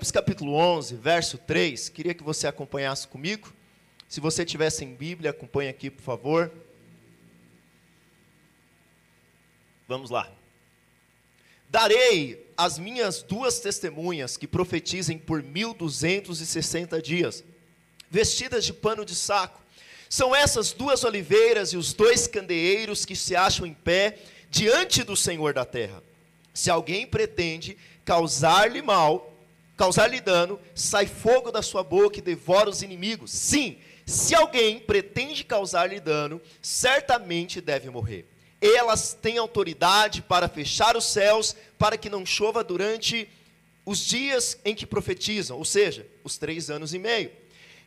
Provérbios capítulo 11, verso 3, queria que você acompanhasse comigo. Se você tivesse em Bíblia, acompanhe aqui, por favor. Vamos lá. Darei as minhas duas testemunhas que profetizem por 1260 dias, vestidas de pano de saco. São essas duas oliveiras e os dois candeeiros que se acham em pé diante do Senhor da terra. Se alguém pretende causar-lhe mal, causar-lhe dano, sai fogo da sua boca e devora os inimigos. Sim, se alguém pretende causar-lhe dano, certamente deve morrer. Elas têm autoridade para fechar os céus, para que não chova durante os dias em que profetizam, ou seja, os três anos e meio.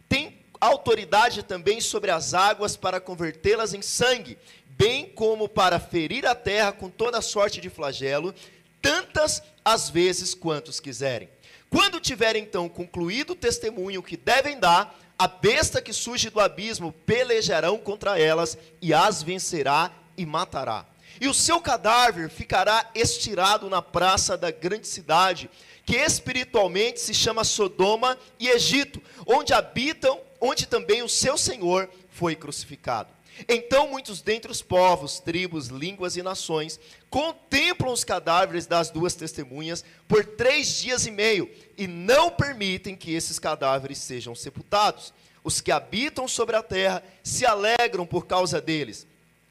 Tem autoridade também sobre as águas para convertê-las em sangue, bem como para ferir a terra com toda sorte de flagelo, tantas as vezes quantos quiserem. Quando tiverem então concluído o testemunho que devem dar, a besta que surge do abismo pelejarão contra elas e as vencerá e matará. E o seu cadáver ficará estirado na praça da grande cidade, que espiritualmente se chama Sodoma e Egito, onde habitam, onde também o seu Senhor foi crucificado. Então muitos dentre os povos, tribos, línguas e nações contemplam os cadáveres das duas testemunhas por três dias e meio e não permitem que esses cadáveres sejam sepultados. Os que habitam sobre a terra se alegram por causa deles.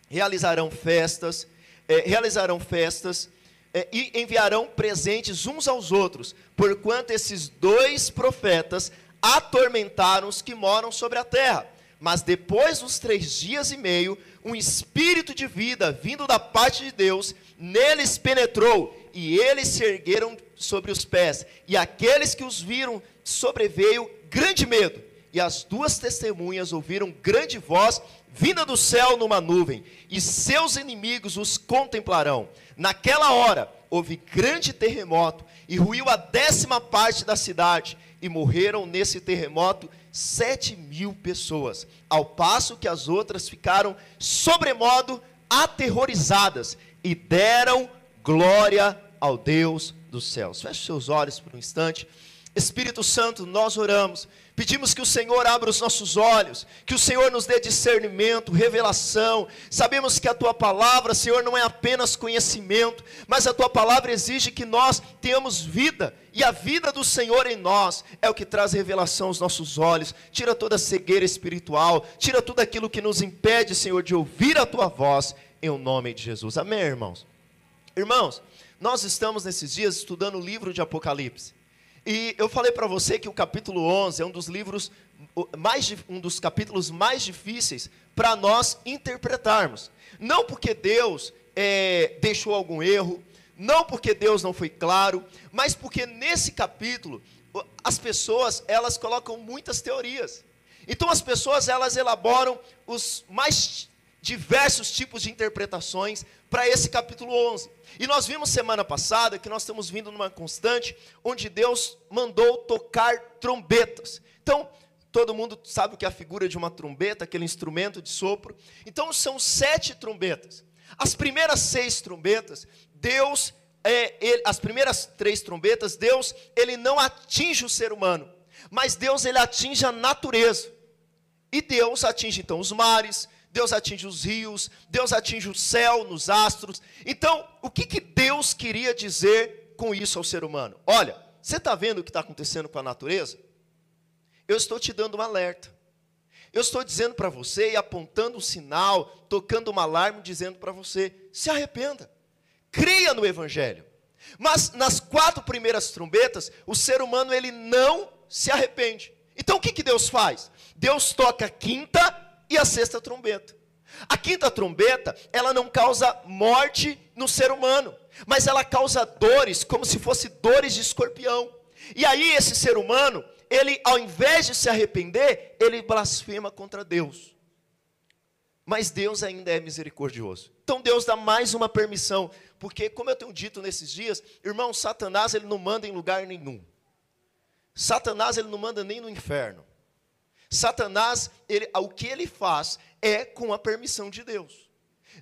Realizarão festas, é, realizarão festas é, e enviarão presentes uns aos outros, porquanto esses dois profetas atormentaram os que moram sobre a terra. Mas depois dos três dias e meio, um espírito de vida vindo da parte de Deus neles penetrou, e eles se ergueram sobre os pés. E aqueles que os viram sobreveio grande medo. E as duas testemunhas ouviram grande voz vinda do céu numa nuvem, e seus inimigos os contemplarão. Naquela hora houve grande terremoto, e ruiu a décima parte da cidade, e morreram nesse terremoto sete mil pessoas, ao passo que as outras ficaram sobremodo aterrorizadas e deram glória ao Deus dos céus. Feche seus olhos por um instante. Espírito Santo, nós oramos Pedimos que o Senhor abra os nossos olhos, que o Senhor nos dê discernimento, revelação. Sabemos que a tua palavra, Senhor, não é apenas conhecimento, mas a tua palavra exige que nós tenhamos vida, e a vida do Senhor em nós é o que traz revelação aos nossos olhos, tira toda a cegueira espiritual, tira tudo aquilo que nos impede, Senhor, de ouvir a tua voz, em o nome de Jesus. Amém, irmãos? Irmãos, nós estamos nesses dias estudando o livro de Apocalipse. E eu falei para você que o capítulo 11 é um dos livros mais um dos capítulos mais difíceis para nós interpretarmos. Não porque Deus é, deixou algum erro, não porque Deus não foi claro, mas porque nesse capítulo as pessoas elas colocam muitas teorias. Então as pessoas elas elaboram os mais diversos tipos de interpretações para esse capítulo 11. E nós vimos semana passada que nós estamos vindo numa constante onde Deus mandou tocar trombetas. Então, todo mundo sabe o que é a figura de uma trombeta, aquele instrumento de sopro. Então, são sete trombetas. As primeiras seis trombetas, Deus, é, ele, as primeiras três trombetas, Deus, ele não atinge o ser humano, mas Deus, ele atinge a natureza. E Deus atinge então os mares, Deus atinge os rios, Deus atinge o céu nos astros. Então, o que, que Deus queria dizer com isso ao ser humano? Olha, você está vendo o que está acontecendo com a natureza? Eu estou te dando um alerta. Eu estou dizendo para você e apontando um sinal, tocando um alarme, dizendo para você: se arrependa, creia no Evangelho. Mas nas quatro primeiras trombetas, o ser humano ele não se arrepende. Então o que, que Deus faz? Deus toca a quinta e a sexta trombeta. A quinta trombeta, ela não causa morte no ser humano, mas ela causa dores, como se fosse dores de escorpião. E aí esse ser humano, ele ao invés de se arrepender, ele blasfema contra Deus. Mas Deus ainda é misericordioso. Então Deus dá mais uma permissão, porque como eu tenho dito nesses dias, irmão, Satanás ele não manda em lugar nenhum. Satanás ele não manda nem no inferno. Satanás, ele, o que ele faz é com a permissão de Deus.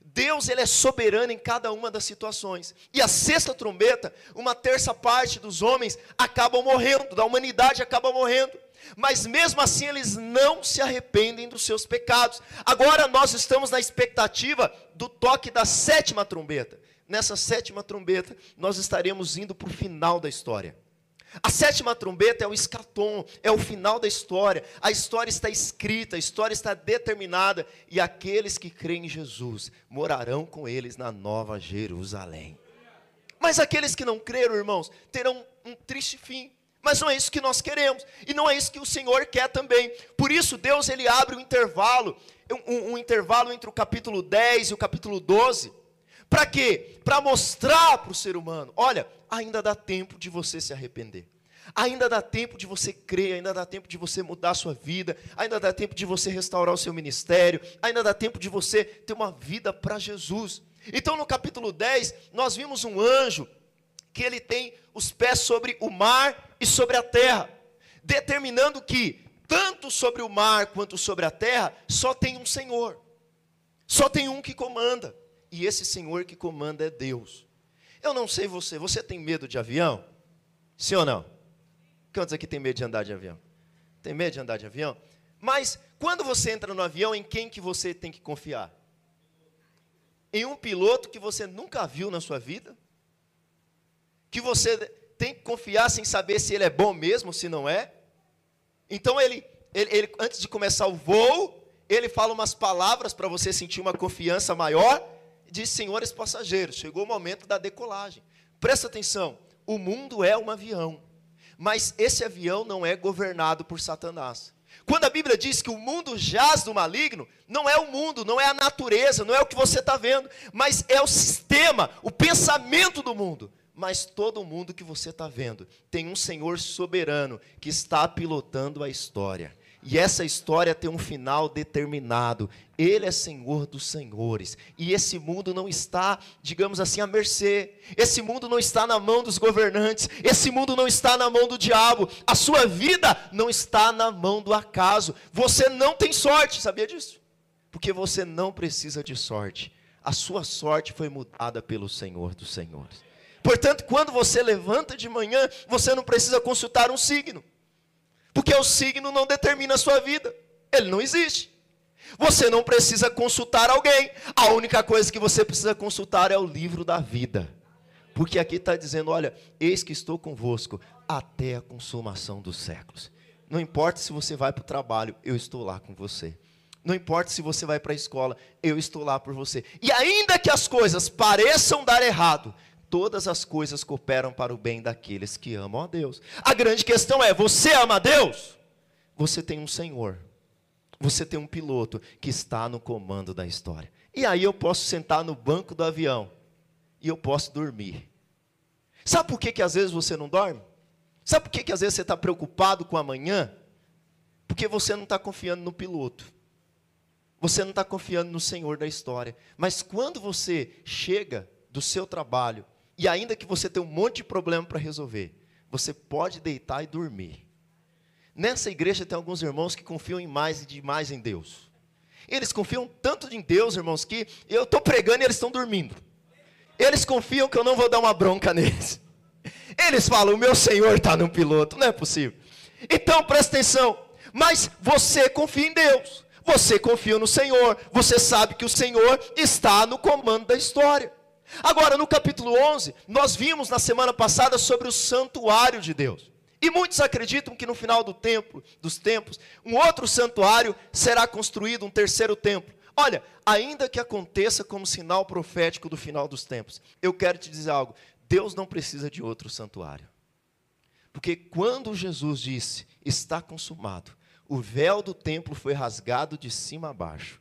Deus ele é soberano em cada uma das situações. E a sexta trombeta, uma terça parte dos homens acabam morrendo, da humanidade acaba morrendo. Mas mesmo assim eles não se arrependem dos seus pecados. Agora nós estamos na expectativa do toque da sétima trombeta. Nessa sétima trombeta, nós estaremos indo para o final da história. A sétima trombeta é o escatom, é o final da história. A história está escrita, a história está determinada, e aqueles que creem em Jesus morarão com eles na nova Jerusalém. Mas aqueles que não creram, irmãos, terão um triste fim. Mas não é isso que nós queremos, e não é isso que o Senhor quer também. Por isso, Deus ele abre um intervalo, um, um intervalo entre o capítulo 10 e o capítulo 12. Para quê? Para mostrar para o ser humano: olha, ainda dá tempo de você se arrepender. Ainda dá tempo de você crer, ainda dá tempo de você mudar a sua vida, ainda dá tempo de você restaurar o seu ministério, ainda dá tempo de você ter uma vida para Jesus. Então, no capítulo 10, nós vimos um anjo que ele tem os pés sobre o mar e sobre a terra, determinando que tanto sobre o mar quanto sobre a terra só tem um Senhor. Só tem um que comanda, e esse Senhor que comanda é Deus. Eu não sei você, você tem medo de avião? Sim ou não? Quantos aqui tem medo de andar de avião? Tem medo de andar de avião? Mas quando você entra no avião, em quem que você tem que confiar? Em um piloto que você nunca viu na sua vida? Que você tem que confiar sem saber se ele é bom mesmo, se não é? Então ele, ele, ele antes de começar o voo, ele fala umas palavras para você sentir uma confiança maior diz: Senhores passageiros, chegou o momento da decolagem. Presta atenção: o mundo é um avião, mas esse avião não é governado por Satanás. Quando a Bíblia diz que o mundo jaz do maligno, não é o mundo, não é a natureza, não é o que você está vendo, mas é o sistema, o pensamento do mundo. Mas todo mundo que você está vendo tem um Senhor soberano que está pilotando a história. E essa história tem um final determinado. Ele é Senhor dos senhores. E esse mundo não está, digamos assim, à mercê. Esse mundo não está na mão dos governantes. Esse mundo não está na mão do diabo. A sua vida não está na mão do acaso. Você não tem sorte, sabia disso? Porque você não precisa de sorte. A sua sorte foi mudada pelo Senhor dos senhores. Portanto, quando você levanta de manhã, você não precisa consultar um signo. Porque o signo não determina a sua vida. Ele não existe. Você não precisa consultar alguém. A única coisa que você precisa consultar é o livro da vida. Porque aqui está dizendo: olha, eis que estou convosco até a consumação dos séculos. Não importa se você vai para o trabalho, eu estou lá com você. Não importa se você vai para a escola, eu estou lá por você. E ainda que as coisas pareçam dar errado, todas as coisas cooperam para o bem daqueles que amam a Deus. A grande questão é: você ama a Deus? Você tem um Senhor, você tem um piloto que está no comando da história. E aí eu posso sentar no banco do avião e eu posso dormir. Sabe por que, que às vezes você não dorme? Sabe por que, que às vezes você está preocupado com amanhã? Porque você não está confiando no piloto. Você não está confiando no Senhor da história. Mas quando você chega do seu trabalho e ainda que você tenha um monte de problema para resolver, você pode deitar e dormir. Nessa igreja tem alguns irmãos que confiam em mais e demais em Deus. Eles confiam tanto em Deus, irmãos, que eu estou pregando e eles estão dormindo. Eles confiam que eu não vou dar uma bronca neles. Eles falam: o meu Senhor está no piloto. Não é possível. Então presta atenção. Mas você confia em Deus. Você confia no Senhor. Você sabe que o Senhor está no comando da história. Agora, no capítulo 11, nós vimos na semana passada sobre o santuário de Deus. E muitos acreditam que no final do templo, dos tempos, um outro santuário será construído, um terceiro templo. Olha, ainda que aconteça como sinal profético do final dos tempos, eu quero te dizer algo: Deus não precisa de outro santuário. Porque quando Jesus disse, está consumado, o véu do templo foi rasgado de cima a baixo.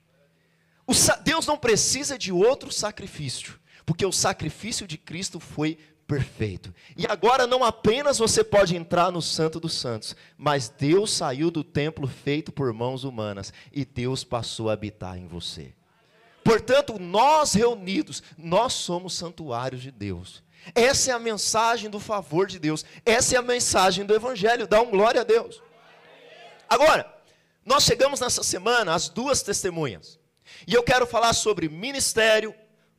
Deus não precisa de outro sacrifício porque o sacrifício de Cristo foi perfeito. E agora não apenas você pode entrar no Santo dos Santos, mas Deus saiu do templo feito por mãos humanas e Deus passou a habitar em você. Portanto, nós reunidos, nós somos santuários de Deus. Essa é a mensagem do favor de Deus. Essa é a mensagem do Evangelho. Dá um glória a Deus. Agora, nós chegamos nessa semana às duas testemunhas. E eu quero falar sobre ministério,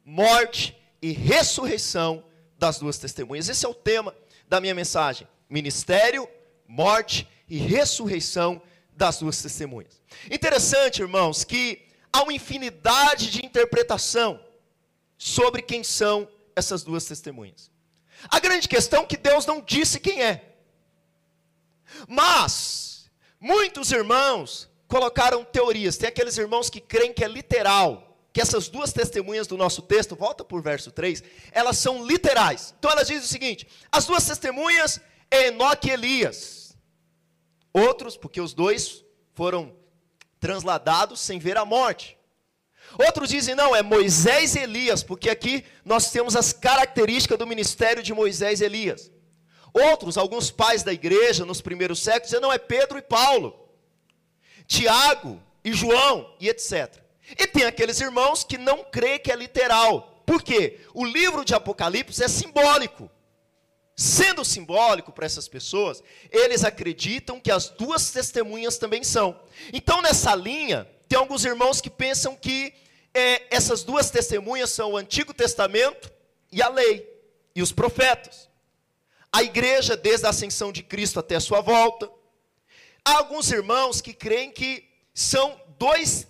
morte e ressurreição das duas testemunhas. Esse é o tema da minha mensagem: ministério, morte e ressurreição das duas testemunhas. Interessante, irmãos, que há uma infinidade de interpretação sobre quem são essas duas testemunhas. A grande questão é que Deus não disse quem é. Mas muitos irmãos colocaram teorias. Tem aqueles irmãos que creem que é literal que essas duas testemunhas do nosso texto, volta por verso 3, elas são literais. Então elas dizem o seguinte: as duas testemunhas Enoque e Elias. Outros, porque os dois foram transladados sem ver a morte. Outros dizem, não, é Moisés e Elias, porque aqui nós temos as características do ministério de Moisés e Elias. Outros, alguns pais da igreja nos primeiros séculos, dizem, não, é Pedro e Paulo, Tiago e João e etc. E tem aqueles irmãos que não creem que é literal. Por quê? O livro de Apocalipse é simbólico. Sendo simbólico para essas pessoas, eles acreditam que as duas testemunhas também são. Então, nessa linha, tem alguns irmãos que pensam que é, essas duas testemunhas são o Antigo Testamento e a lei, e os profetas. A igreja, desde a ascensão de Cristo até a sua volta. Há alguns irmãos que creem que são dois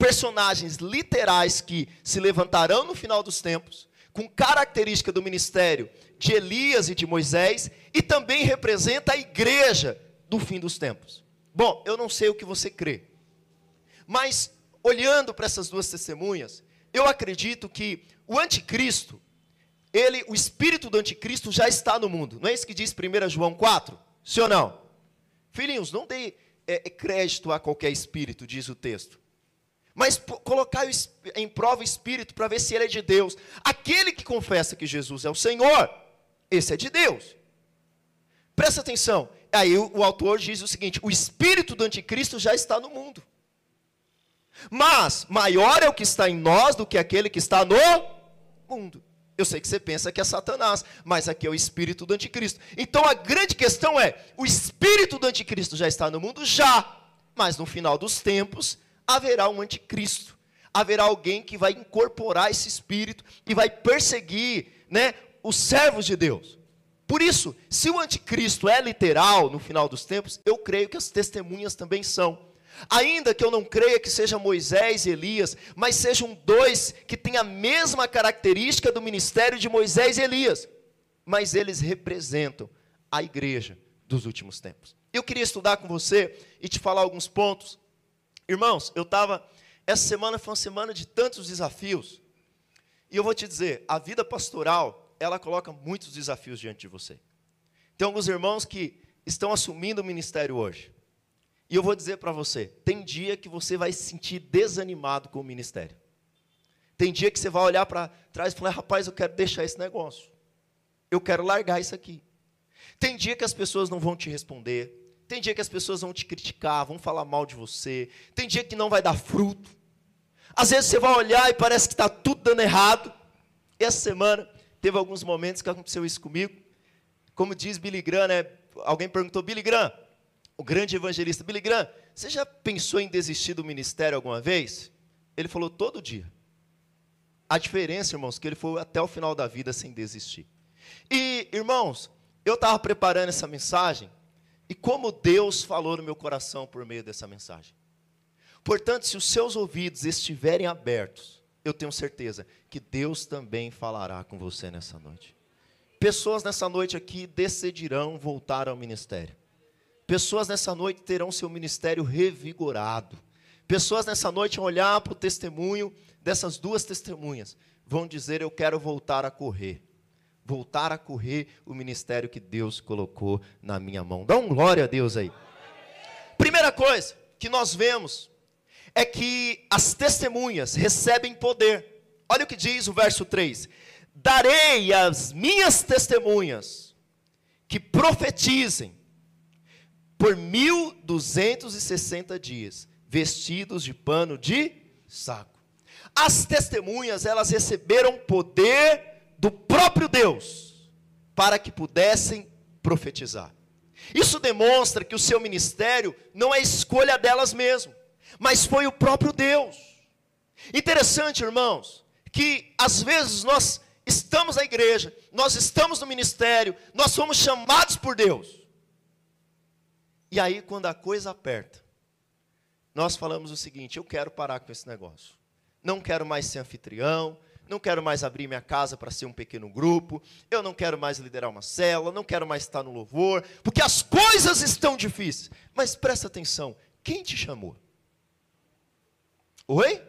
personagens literais que se levantarão no final dos tempos, com característica do ministério de Elias e de Moisés, e também representa a igreja do fim dos tempos. Bom, eu não sei o que você crê, mas olhando para essas duas testemunhas, eu acredito que o anticristo, ele, o espírito do anticristo já está no mundo. Não é isso que diz 1 João 4? Sim ou não? Filhinhos, não dê é, crédito a qualquer espírito, diz o texto mas colocar em prova o espírito para ver se ele é de Deus. Aquele que confessa que Jesus é o Senhor, esse é de Deus. Presta atenção. Aí o, o autor diz o seguinte: o espírito do anticristo já está no mundo. Mas maior é o que está em nós do que aquele que está no mundo. Eu sei que você pensa que é Satanás, mas aqui é o espírito do anticristo. Então a grande questão é: o espírito do anticristo já está no mundo? Já. Mas no final dos tempos, haverá um anticristo. Haverá alguém que vai incorporar esse espírito e vai perseguir, né, os servos de Deus. Por isso, se o anticristo é literal no final dos tempos, eu creio que as testemunhas também são. Ainda que eu não creia que seja Moisés e Elias, mas sejam dois que têm a mesma característica do ministério de Moisés e Elias, mas eles representam a igreja dos últimos tempos. Eu queria estudar com você e te falar alguns pontos Irmãos, eu estava. Essa semana foi uma semana de tantos desafios. E eu vou te dizer: a vida pastoral, ela coloca muitos desafios diante de você. Tem alguns irmãos que estão assumindo o ministério hoje. E eu vou dizer para você: tem dia que você vai se sentir desanimado com o ministério. Tem dia que você vai olhar para trás e falar: rapaz, eu quero deixar esse negócio. Eu quero largar isso aqui. Tem dia que as pessoas não vão te responder. Tem dia que as pessoas vão te criticar, vão falar mal de você. Tem dia que não vai dar fruto. Às vezes você vai olhar e parece que está tudo dando errado. Essa semana teve alguns momentos que aconteceu isso comigo. Como diz Billy Graham, né? Alguém perguntou, Billy Graham, o grande evangelista, Billy Graham, você já pensou em desistir do ministério alguma vez? Ele falou todo dia. A diferença, irmãos, que ele foi até o final da vida sem desistir. E, irmãos, eu estava preparando essa mensagem e como Deus falou no meu coração por meio dessa mensagem. Portanto, se os seus ouvidos estiverem abertos, eu tenho certeza que Deus também falará com você nessa noite. Pessoas nessa noite aqui decidirão voltar ao ministério. Pessoas nessa noite terão seu ministério revigorado. Pessoas nessa noite vão olhar para o testemunho dessas duas testemunhas, vão dizer: Eu quero voltar a correr voltar a correr o ministério que Deus colocou na minha mão. Dá um glória a Deus aí. Primeira coisa que nós vemos é que as testemunhas recebem poder. Olha o que diz o verso 3: Darei as minhas testemunhas que profetizem por 1260 dias, vestidos de pano de saco. As testemunhas, elas receberam poder do próprio Deus para que pudessem profetizar. Isso demonstra que o seu ministério não é escolha delas mesmo, mas foi o próprio Deus. Interessante, irmãos, que às vezes nós estamos na igreja, nós estamos no ministério, nós somos chamados por Deus. E aí, quando a coisa aperta, nós falamos o seguinte: eu quero parar com esse negócio. Não quero mais ser anfitrião, não quero mais abrir minha casa para ser um pequeno grupo, eu não quero mais liderar uma célula, não quero mais estar no louvor, porque as coisas estão difíceis. Mas presta atenção: quem te chamou? Oi?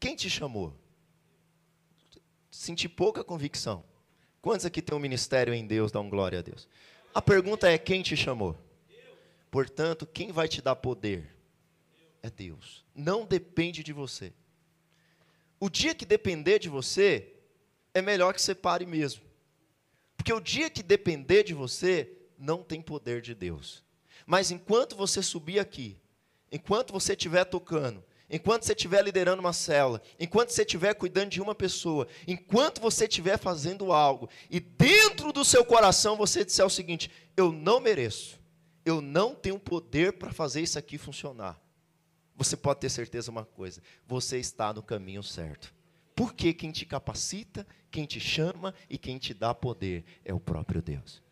Quem te chamou? Senti pouca convicção. Quantos aqui tem um ministério em Deus, dão glória a Deus? A pergunta é: quem te chamou? Portanto, quem vai te dar poder? É Deus. Não depende de você. O dia que depender de você, é melhor que você pare mesmo. Porque o dia que depender de você, não tem poder de Deus. Mas enquanto você subir aqui, enquanto você estiver tocando, enquanto você estiver liderando uma célula, enquanto você estiver cuidando de uma pessoa, enquanto você estiver fazendo algo, e dentro do seu coração você disser o seguinte: eu não mereço, eu não tenho poder para fazer isso aqui funcionar. Você pode ter certeza uma coisa: você está no caminho certo. Porque quem te capacita, quem te chama e quem te dá poder é o próprio Deus.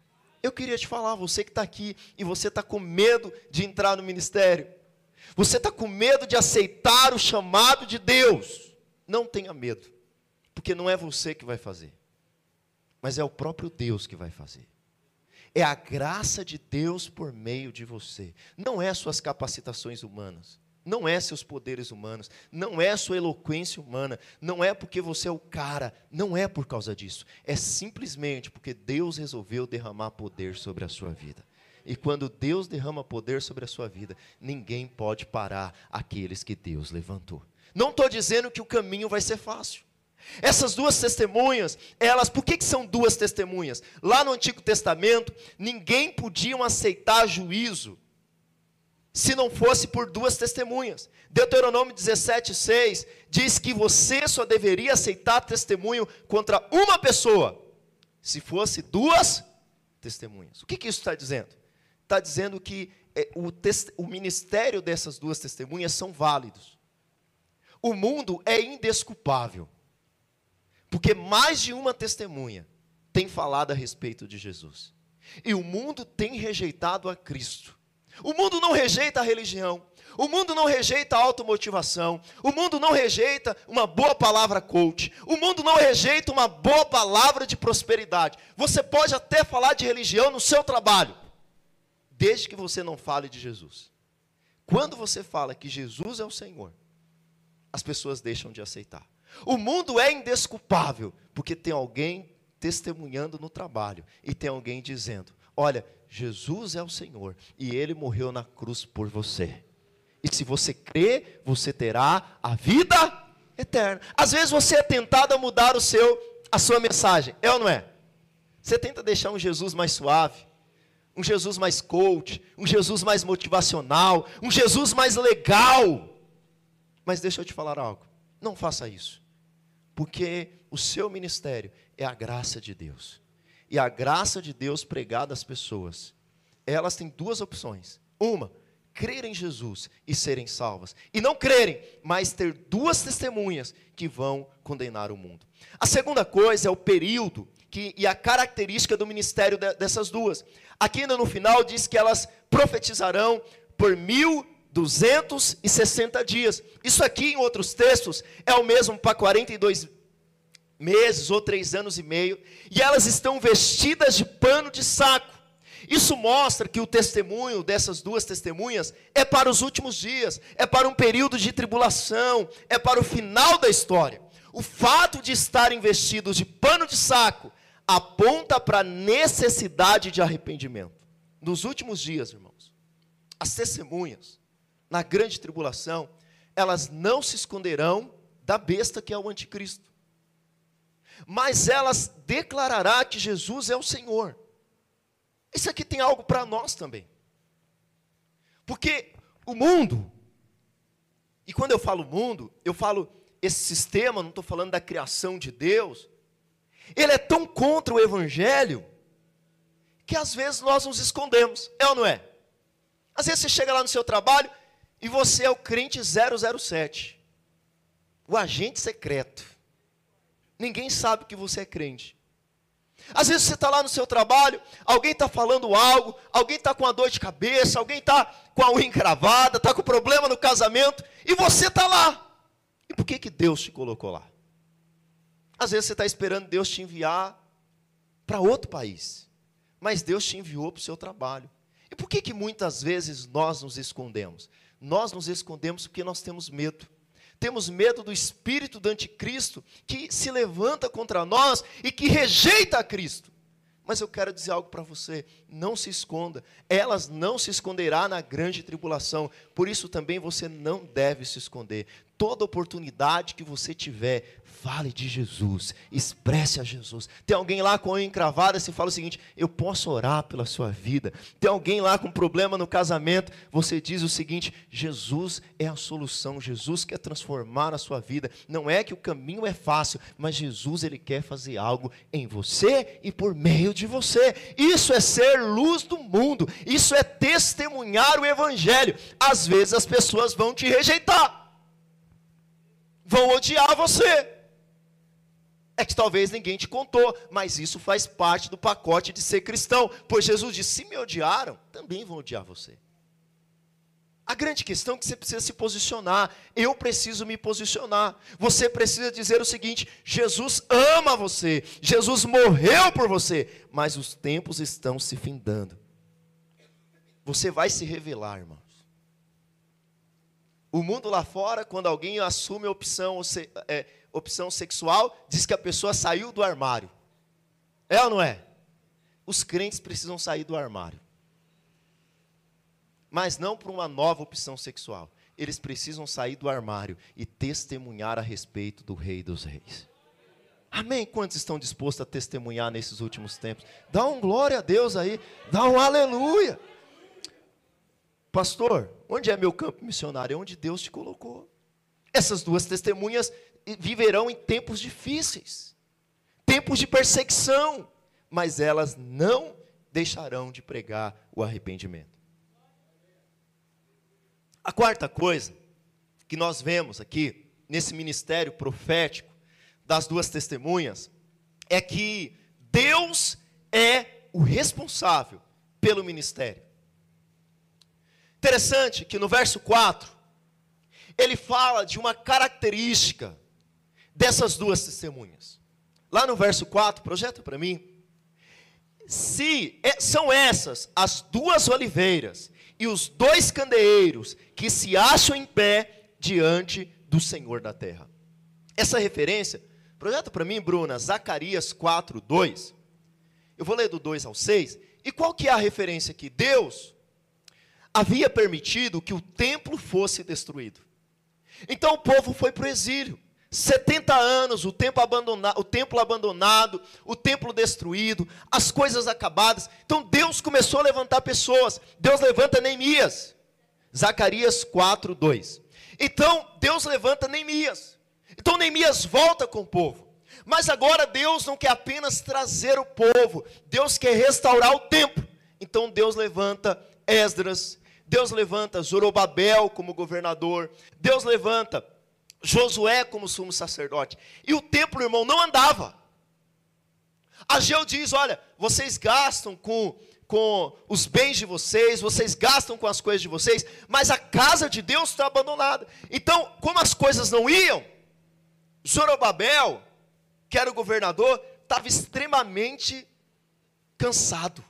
Eu queria te falar, você que está aqui e você está com medo de entrar no ministério, você está com medo de aceitar o chamado de Deus, não tenha medo, porque não é você que vai fazer, mas é o próprio Deus que vai fazer. É a graça de Deus por meio de você, não é suas capacitações humanas não é seus poderes humanos, não é sua eloquência humana, não é porque você é o cara, não é por causa disso. É simplesmente porque Deus resolveu derramar poder sobre a sua vida. E quando Deus derrama poder sobre a sua vida, ninguém pode parar aqueles que Deus levantou. Não estou dizendo que o caminho vai ser fácil. Essas duas testemunhas, elas, por que, que são duas testemunhas? Lá no Antigo Testamento, ninguém podia aceitar juízo se não fosse por duas testemunhas. Deuteronômio 17,6 diz que você só deveria aceitar testemunho contra uma pessoa, se fosse duas testemunhas. O que, que isso está dizendo? Está dizendo que é, o, o ministério dessas duas testemunhas são válidos. O mundo é indesculpável, porque mais de uma testemunha tem falado a respeito de Jesus. E o mundo tem rejeitado a Cristo. O mundo não rejeita a religião. O mundo não rejeita a automotivação. O mundo não rejeita uma boa palavra coach. O mundo não rejeita uma boa palavra de prosperidade. Você pode até falar de religião no seu trabalho, desde que você não fale de Jesus. Quando você fala que Jesus é o Senhor, as pessoas deixam de aceitar. O mundo é indesculpável, porque tem alguém testemunhando no trabalho e tem alguém dizendo: Olha, Jesus é o Senhor e ele morreu na cruz por você. E se você crê, você terá a vida eterna. Às vezes você é tentado a mudar o seu a sua mensagem, é ou não é? Você tenta deixar um Jesus mais suave, um Jesus mais coach, um Jesus mais motivacional, um Jesus mais legal. Mas deixa eu te falar algo. Não faça isso. Porque o seu ministério é a graça de Deus e a graça de Deus pregada às pessoas, elas têm duas opções. Uma, crer em Jesus e serem salvas. E não crerem, mas ter duas testemunhas que vão condenar o mundo. A segunda coisa é o período que, e a característica do ministério de, dessas duas. Aqui ainda no final diz que elas profetizarão por 1260 dias. Isso aqui em outros textos é o mesmo para 42 meses ou três anos e meio, e elas estão vestidas de pano de saco. Isso mostra que o testemunho dessas duas testemunhas é para os últimos dias, é para um período de tribulação, é para o final da história. O fato de estarem vestidos de pano de saco aponta para a necessidade de arrependimento. Nos últimos dias, irmãos, as testemunhas, na grande tribulação, elas não se esconderão da besta que é o anticristo mas elas declarará que Jesus é o Senhor. Isso aqui tem algo para nós também. Porque o mundo, e quando eu falo mundo, eu falo esse sistema, não estou falando da criação de Deus, ele é tão contra o Evangelho, que às vezes nós nos escondemos, é ou não é? Às vezes você chega lá no seu trabalho e você é o crente 007. o agente secreto. Ninguém sabe que você é crente. Às vezes você está lá no seu trabalho, alguém está falando algo, alguém está com a dor de cabeça, alguém está com a unha encravada, está com problema no casamento, e você está lá. E por que, que Deus te colocou lá? Às vezes você está esperando Deus te enviar para outro país, mas Deus te enviou para o seu trabalho. E por que, que muitas vezes nós nos escondemos? Nós nos escondemos porque nós temos medo. Temos medo do espírito do anticristo que se levanta contra nós e que rejeita a Cristo. Mas eu quero dizer algo para você: não se esconda, elas não se esconderá na grande tribulação, por isso também você não deve se esconder. Toda oportunidade que você tiver, fale de Jesus, expresse a Jesus. Tem alguém lá com a unha encravada, você fala o seguinte: eu posso orar pela sua vida. Tem alguém lá com problema no casamento, você diz o seguinte: Jesus é a solução, Jesus quer transformar a sua vida. Não é que o caminho é fácil, mas Jesus ele quer fazer algo em você e por meio de você. Isso é ser luz do mundo, isso é testemunhar o evangelho. Às vezes as pessoas vão te rejeitar vão odiar você. É que talvez ninguém te contou, mas isso faz parte do pacote de ser cristão. Pois Jesus disse: se me odiaram, também vão odiar você. A grande questão é que você precisa se posicionar. Eu preciso me posicionar. Você precisa dizer o seguinte: Jesus ama você. Jesus morreu por você. Mas os tempos estão se findando. Você vai se revelar, irmão. O mundo lá fora, quando alguém assume a opção, é, opção sexual, diz que a pessoa saiu do armário. É ou não é? Os crentes precisam sair do armário. Mas não por uma nova opção sexual. Eles precisam sair do armário e testemunhar a respeito do Rei dos Reis. Amém? Quantos estão dispostos a testemunhar nesses últimos tempos? Dá um glória a Deus aí, dá um aleluia. Pastor, onde é meu campo missionário? É onde Deus te colocou. Essas duas testemunhas viverão em tempos difíceis, tempos de perseguição, mas elas não deixarão de pregar o arrependimento. A quarta coisa que nós vemos aqui, nesse ministério profético das duas testemunhas, é que Deus é o responsável pelo ministério. Interessante que no verso 4, ele fala de uma característica dessas duas testemunhas. Lá no verso 4, projeta para mim. Se é, são essas as duas oliveiras e os dois candeeiros que se acham em pé diante do Senhor da terra. Essa referência, projeta para mim, Bruna, Zacarias 4, 2. Eu vou ler do 2 ao 6. E qual que é a referência aqui? Deus havia permitido que o templo fosse destruído. Então o povo foi para o exílio. 70 anos, o, tempo abandonado, o templo abandonado, o templo destruído, as coisas acabadas. Então Deus começou a levantar pessoas. Deus levanta Neemias. Zacarias 4, 2. Então Deus levanta Neemias. Então Neemias volta com o povo. Mas agora Deus não quer apenas trazer o povo, Deus quer restaurar o templo. Então Deus levanta Esdras, Deus levanta Zorobabel como governador, Deus levanta Josué como sumo sacerdote. E o templo, irmão, não andava. Ageu diz: olha, vocês gastam com, com os bens de vocês, vocês gastam com as coisas de vocês, mas a casa de Deus está abandonada. Então, como as coisas não iam, Zorobabel, que era o governador, estava extremamente cansado,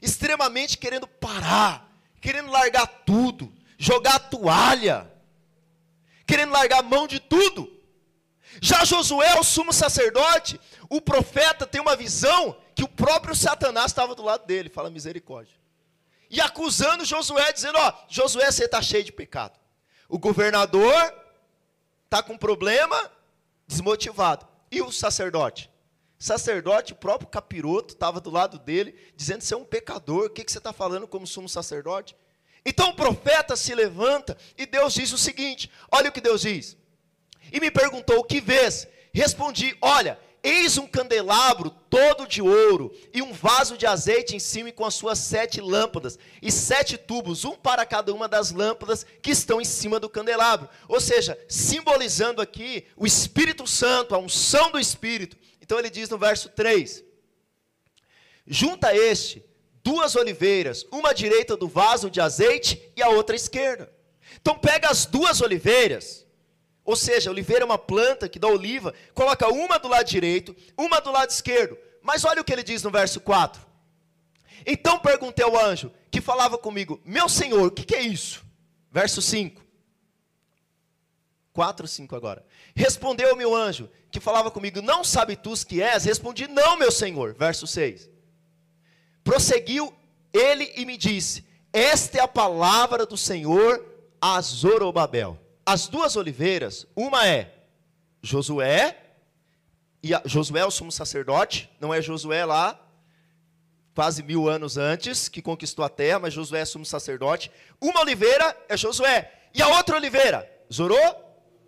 extremamente querendo parar querendo largar tudo, jogar a toalha, querendo largar mão de tudo. Já Josué, o sumo sacerdote, o profeta, tem uma visão que o próprio Satanás estava do lado dele, fala misericórdia. E acusando Josué, dizendo: Ó, Josué, você está cheio de pecado. O governador está com problema, desmotivado. E o sacerdote? Sacerdote, o próprio capiroto, estava do lado dele, dizendo: Você é um pecador, o que, que você está falando como sumo sacerdote? Então o profeta se levanta e Deus diz o seguinte: Olha o que Deus diz. E me perguntou: O que vês? Respondi: Olha, Eis um candelabro todo de ouro, e um vaso de azeite em cima com as suas sete lâmpadas, e sete tubos, um para cada uma das lâmpadas que estão em cima do candelabro. Ou seja, simbolizando aqui o Espírito Santo, a unção do Espírito. Então ele diz no verso 3: Junta este duas oliveiras, uma à direita do vaso de azeite e a outra à esquerda. Então pega as duas oliveiras, ou seja, a oliveira é uma planta que dá oliva, coloca uma do lado direito, uma do lado esquerdo. Mas olha o que ele diz no verso 4. Então perguntei ao anjo que falava comigo: Meu senhor, o que, que é isso? Verso 5. 4, 5 agora. Respondeu-me o anjo que falava comigo: Não sabe tu que és? Respondi: Não, meu senhor. Verso 6. Prosseguiu ele e me disse: Esta é a palavra do Senhor a Zorobabel as duas oliveiras, uma é Josué, e a, Josué é o sumo sacerdote, não é Josué lá, quase mil anos antes, que conquistou a terra, mas Josué é sumo sacerdote. Uma oliveira é Josué, e a outra oliveira, Zorô,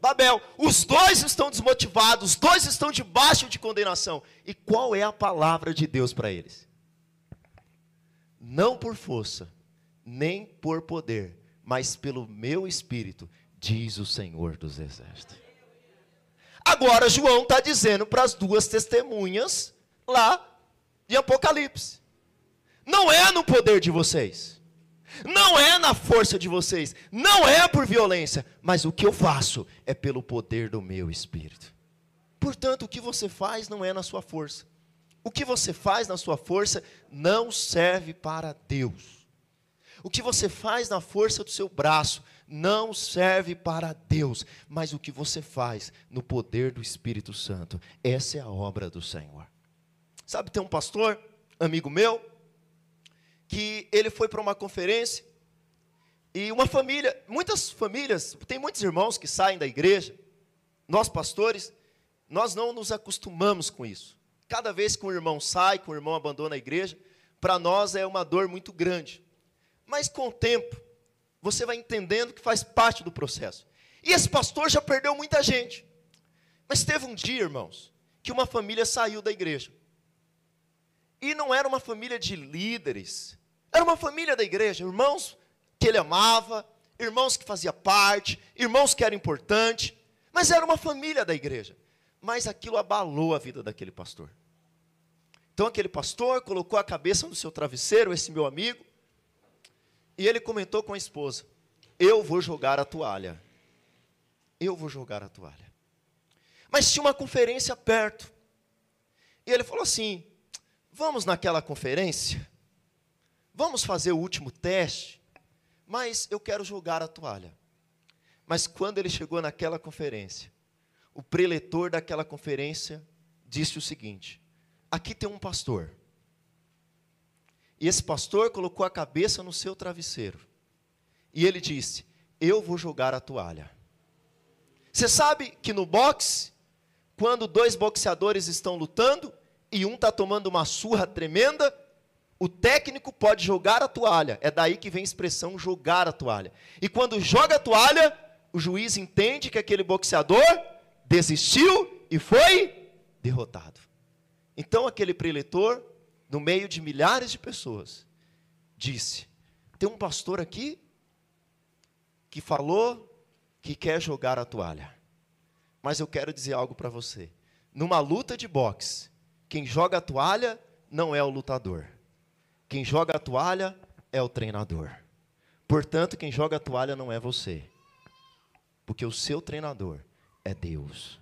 Babel. Os dois estão desmotivados, os dois estão debaixo de condenação. E qual é a palavra de Deus para eles? Não por força, nem por poder, mas pelo meu espírito, diz o Senhor dos Exércitos. Agora, João está dizendo para as duas testemunhas lá de Apocalipse: não é no poder de vocês, não é na força de vocês, não é por violência, mas o que eu faço é pelo poder do meu espírito. Portanto, o que você faz não é na sua força. O que você faz na sua força não serve para Deus. O que você faz na força do seu braço não serve para Deus, mas o que você faz no poder do Espírito Santo. Essa é a obra do Senhor. Sabe, tem um pastor, amigo meu, que ele foi para uma conferência e uma família, muitas famílias, tem muitos irmãos que saem da igreja, nós pastores, nós não nos acostumamos com isso. Cada vez que um irmão sai, que um irmão abandona a igreja, para nós é uma dor muito grande. Mas com o tempo, você vai entendendo que faz parte do processo. E esse pastor já perdeu muita gente. Mas teve um dia, irmãos, que uma família saiu da igreja. E não era uma família de líderes, era uma família da igreja, irmãos que ele amava, irmãos que fazia parte, irmãos que eram importantes, mas era uma família da igreja. Mas aquilo abalou a vida daquele pastor. Então aquele pastor colocou a cabeça no seu travesseiro, esse meu amigo, e ele comentou com a esposa: Eu vou jogar a toalha. Eu vou jogar a toalha. Mas tinha uma conferência perto. E ele falou assim: Vamos naquela conferência? Vamos fazer o último teste? Mas eu quero jogar a toalha. Mas quando ele chegou naquela conferência, o preletor daquela conferência disse o seguinte: Aqui tem um pastor e esse pastor colocou a cabeça no seu travesseiro. E ele disse: Eu vou jogar a toalha. Você sabe que no boxe, quando dois boxeadores estão lutando e um está tomando uma surra tremenda, o técnico pode jogar a toalha. É daí que vem a expressão jogar a toalha. E quando joga a toalha, o juiz entende que aquele boxeador desistiu e foi derrotado. Então aquele preletor no meio de milhares de pessoas, disse: Tem um pastor aqui que falou que quer jogar a toalha. Mas eu quero dizer algo para você. Numa luta de boxe, quem joga a toalha não é o lutador. Quem joga a toalha é o treinador. Portanto, quem joga a toalha não é você. Porque o seu treinador é Deus.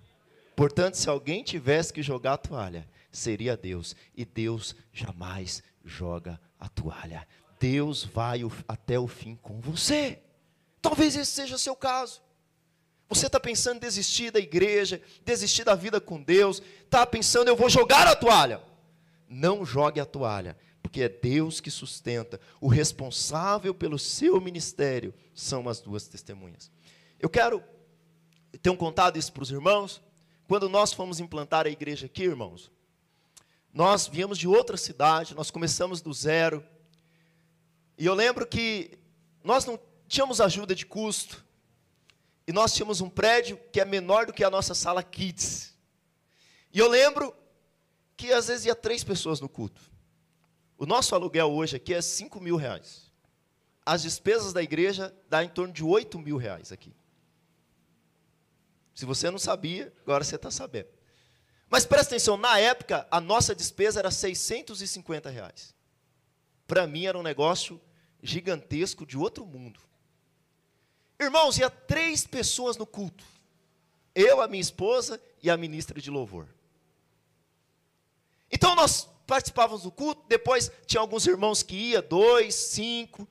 Portanto, se alguém tivesse que jogar a toalha, seria Deus. E Deus jamais joga a toalha. Deus vai até o fim com você. Talvez esse seja o seu caso. Você está pensando em desistir da igreja, desistir da vida com Deus, está pensando, eu vou jogar a toalha. Não jogue a toalha, porque é Deus que sustenta. O responsável pelo seu ministério são as duas testemunhas. Eu quero ter um contado isso para os irmãos. Quando nós fomos implantar a igreja aqui, irmãos, nós viemos de outra cidade, nós começamos do zero. E eu lembro que nós não tínhamos ajuda de custo. E nós tínhamos um prédio que é menor do que a nossa sala kids. E eu lembro que às vezes ia três pessoas no culto. O nosso aluguel hoje aqui é 5 mil reais. As despesas da igreja dá em torno de 8 mil reais aqui. Se você não sabia, agora você está sabendo. Mas presta atenção, na época, a nossa despesa era 650 reais. Para mim era um negócio gigantesco de outro mundo. Irmãos, ia três pessoas no culto. Eu, a minha esposa e a ministra de louvor. Então nós participávamos do culto, depois tinha alguns irmãos que ia, dois, cinco,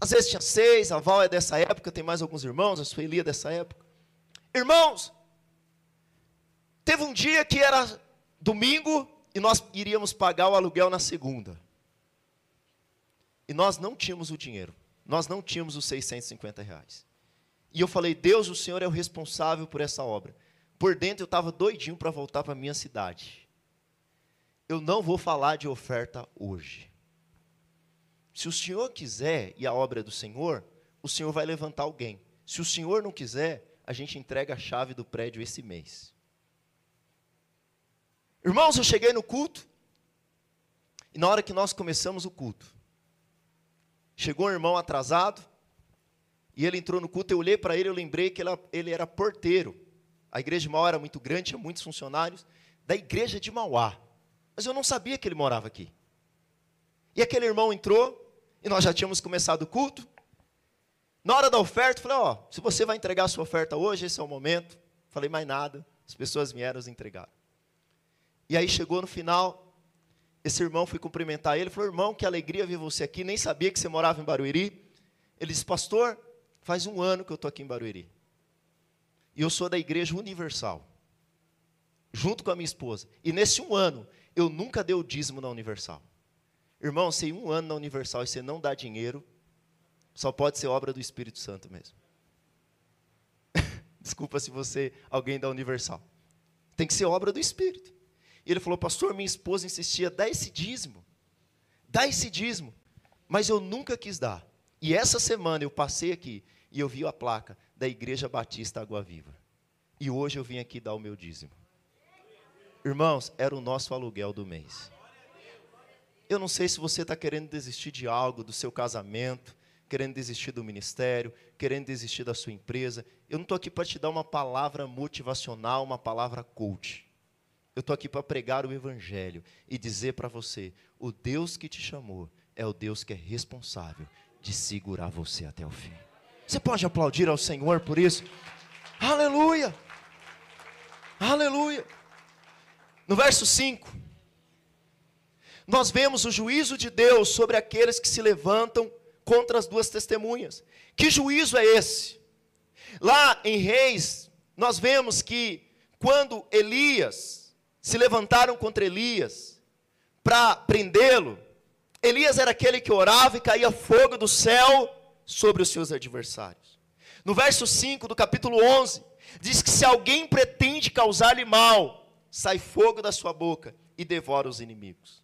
às vezes tinha seis, a Val é dessa época, tem mais alguns irmãos, a Sueli é dessa época. Irmãos, teve um dia que era domingo e nós iríamos pagar o aluguel na segunda. E nós não tínhamos o dinheiro, nós não tínhamos os 650 reais. E eu falei, Deus, o Senhor é o responsável por essa obra. Por dentro eu estava doidinho para voltar para a minha cidade eu não vou falar de oferta hoje. Se o Senhor quiser e a obra é do Senhor, o Senhor vai levantar alguém. Se o Senhor não quiser, a gente entrega a chave do prédio esse mês. Irmãos, eu cheguei no culto, e na hora que nós começamos o culto, chegou um irmão atrasado, e ele entrou no culto, eu olhei para ele, eu lembrei que ele era porteiro. A igreja de Mauá era muito grande, tinha muitos funcionários, da igreja de Mauá. Mas eu não sabia que ele morava aqui. E aquele irmão entrou, e nós já tínhamos começado o culto. Na hora da oferta, eu falei: Ó, oh, se você vai entregar a sua oferta hoje, esse é o momento. Falei mais nada, as pessoas vieram e entregaram. E aí chegou no final, esse irmão foi cumprimentar ele, falou: Irmão, que alegria ver você aqui, nem sabia que você morava em Barueri. Ele disse: Pastor, faz um ano que eu estou aqui em Barueri. E eu sou da Igreja Universal, junto com a minha esposa. E nesse um ano, eu nunca dei o dízimo na Universal. Irmão, se um ano na Universal e você não dá dinheiro, só pode ser obra do Espírito Santo mesmo. Desculpa se você, alguém da Universal. Tem que ser obra do Espírito. E ele falou, pastor, minha esposa insistia, dá esse dízimo. Dá esse dízimo. Mas eu nunca quis dar. E essa semana eu passei aqui e eu vi a placa da Igreja Batista Água Viva. E hoje eu vim aqui dar o meu dízimo. Irmãos, era o nosso aluguel do mês. Eu não sei se você está querendo desistir de algo, do seu casamento, querendo desistir do ministério, querendo desistir da sua empresa. Eu não estou aqui para te dar uma palavra motivacional, uma palavra coach. Eu estou aqui para pregar o Evangelho e dizer para você: o Deus que te chamou é o Deus que é responsável de segurar você até o fim. Você pode aplaudir ao Senhor por isso? Aleluia! Aleluia! No verso 5, nós vemos o juízo de Deus sobre aqueles que se levantam contra as duas testemunhas. Que juízo é esse? Lá em Reis, nós vemos que quando Elias se levantaram contra Elias para prendê-lo, Elias era aquele que orava e caía fogo do céu sobre os seus adversários. No verso 5 do capítulo 11, diz que se alguém pretende causar-lhe mal, sai fogo da sua boca e devora os inimigos.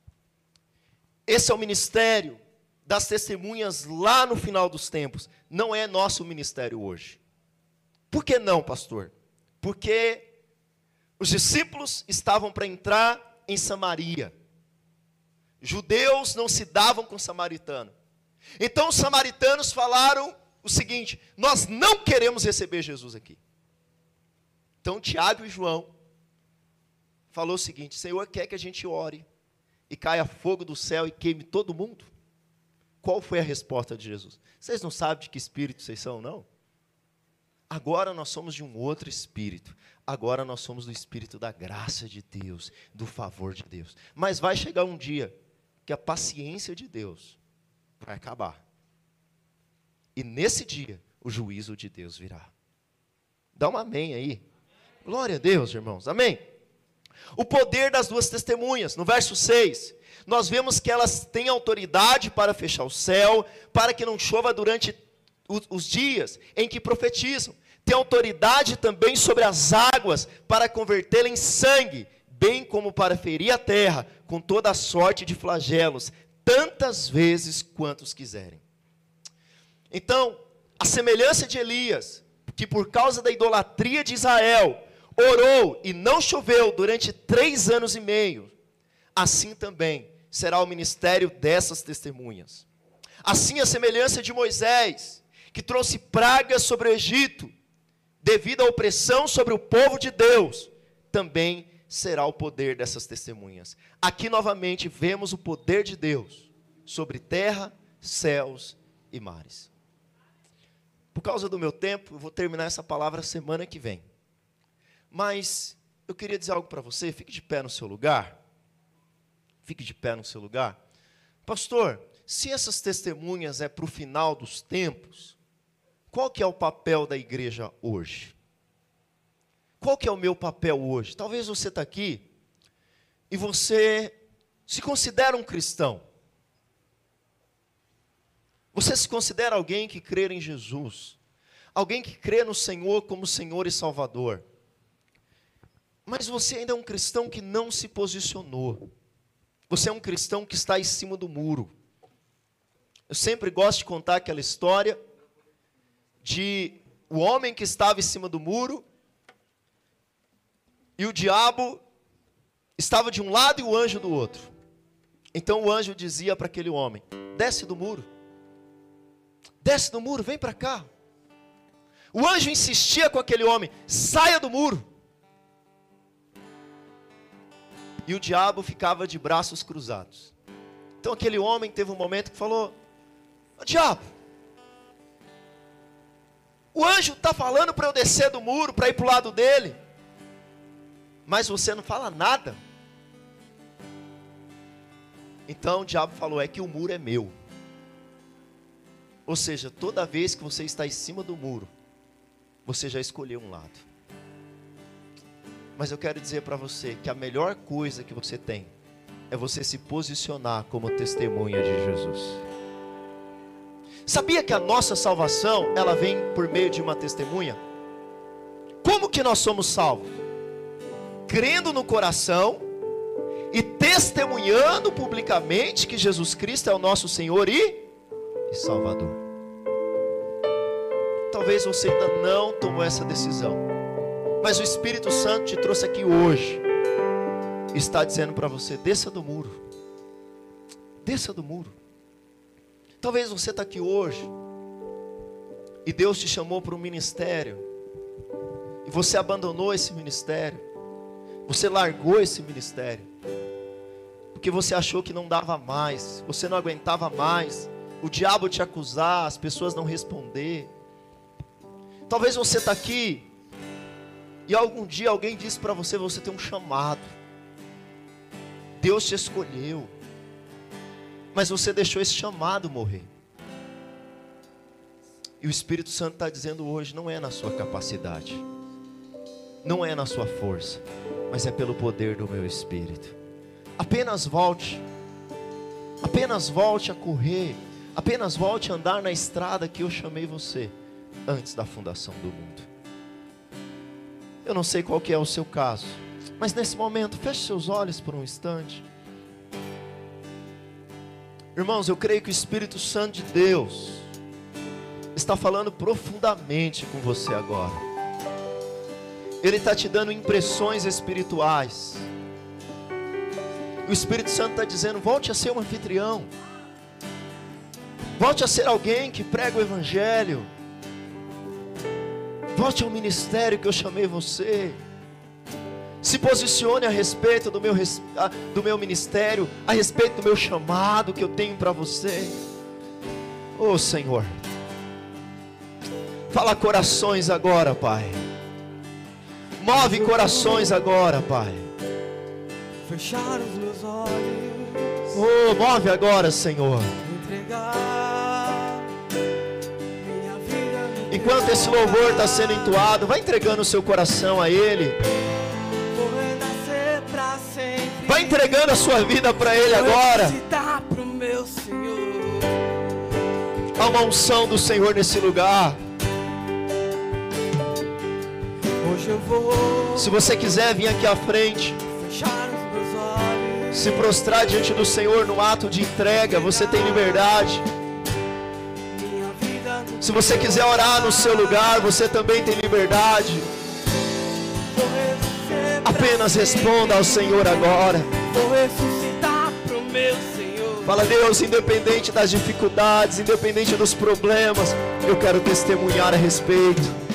Esse é o ministério das testemunhas lá no final dos tempos. Não é nosso ministério hoje. Por que não, pastor? Porque os discípulos estavam para entrar em Samaria. Judeus não se davam com samaritano. Então os samaritanos falaram o seguinte: nós não queremos receber Jesus aqui. Então Tiago e João falou o seguinte: Senhor quer que a gente ore e caia fogo do céu e queime todo mundo? Qual foi a resposta de Jesus? Vocês não sabem de que espírito vocês são, não? Agora nós somos de um outro espírito. Agora nós somos do espírito da graça de Deus, do favor de Deus. Mas vai chegar um dia que a paciência de Deus vai acabar. E nesse dia o juízo de Deus virá. Dá um amém aí. Glória a Deus, irmãos. Amém. O poder das duas testemunhas, no verso 6, nós vemos que elas têm autoridade para fechar o céu, para que não chova durante os dias em que profetizam. Tem autoridade também sobre as águas para convertê-la em sangue, bem como para ferir a terra com toda a sorte de flagelos, tantas vezes quantos quiserem. Então, a semelhança de Elias, que por causa da idolatria de Israel, orou e não choveu durante três anos e meio, assim também será o ministério dessas testemunhas. Assim, a semelhança de Moisés, que trouxe pragas sobre o Egito, devido à opressão sobre o povo de Deus, também será o poder dessas testemunhas. Aqui novamente vemos o poder de Deus sobre terra, céus e mares. Por causa do meu tempo, eu vou terminar essa palavra semana que vem. Mas eu queria dizer algo para você, fique de pé no seu lugar. Fique de pé no seu lugar. Pastor, se essas testemunhas é para o final dos tempos, qual que é o papel da igreja hoje? Qual que é o meu papel hoje? Talvez você está aqui e você se considera um cristão. Você se considera alguém que crê em Jesus, alguém que crê no Senhor como Senhor e Salvador. Mas você ainda é um cristão que não se posicionou. Você é um cristão que está em cima do muro. Eu sempre gosto de contar aquela história de o homem que estava em cima do muro e o diabo estava de um lado e o anjo do outro. Então o anjo dizia para aquele homem: desce do muro, desce do muro, vem para cá. O anjo insistia com aquele homem: saia do muro. E o diabo ficava de braços cruzados. Então aquele homem teve um momento que falou: diabo, o anjo está falando para eu descer do muro, para ir para o lado dele mas você não fala nada. Então o diabo falou: é que o muro é meu. Ou seja, toda vez que você está em cima do muro, você já escolheu um lado. Mas eu quero dizer para você que a melhor coisa que você tem é você se posicionar como testemunha de Jesus. Sabia que a nossa salvação, ela vem por meio de uma testemunha? Como que nós somos salvos? crendo no coração e testemunhando publicamente que Jesus Cristo é o nosso Senhor e, Salvador. Talvez você ainda não tomou essa decisão, mas o Espírito Santo te trouxe aqui hoje, está dizendo para você: desça do muro, desça do muro. Talvez você está aqui hoje e Deus te chamou para um ministério e você abandonou esse ministério. Você largou esse ministério. Porque você achou que não dava mais, você não aguentava mais. O diabo te acusar, as pessoas não responder. Talvez você está aqui e algum dia alguém disse para você: você tem um chamado. Deus te escolheu. Mas você deixou esse chamado morrer. E o Espírito Santo está dizendo hoje: não é na sua capacidade, não é na sua força, mas é pelo poder do meu espírito. Apenas volte, apenas volte a correr, apenas volte a andar na estrada que eu chamei você antes da fundação do mundo. Eu não sei qual que é o seu caso, mas nesse momento, feche seus olhos por um instante. Irmãos, eu creio que o Espírito Santo de Deus está falando profundamente com você agora. Ele está te dando impressões espirituais. O Espírito Santo está dizendo: volte a ser um anfitrião. Volte a ser alguém que prega o Evangelho. Volte ao ministério que eu chamei você. Se posicione a respeito do meu, do meu ministério, a respeito do meu chamado que eu tenho para você. Oh Senhor, fala corações agora, Pai. Move corações agora, Pai. Fechar os meus olhos. Oh, move agora, Senhor. Enquanto esse louvor está sendo entoado, vai entregando o seu coração a Ele. Vai entregando a sua vida para Ele agora. Há uma unção do Senhor nesse lugar. Se você quiser vir aqui à frente, se prostrar diante do Senhor no ato de entrega, você tem liberdade. Se você quiser orar no seu lugar, você também tem liberdade. Apenas responda ao Senhor agora. Vou ressuscitar pro meu Senhor. Fala, Deus, independente das dificuldades, independente dos problemas, eu quero testemunhar a respeito.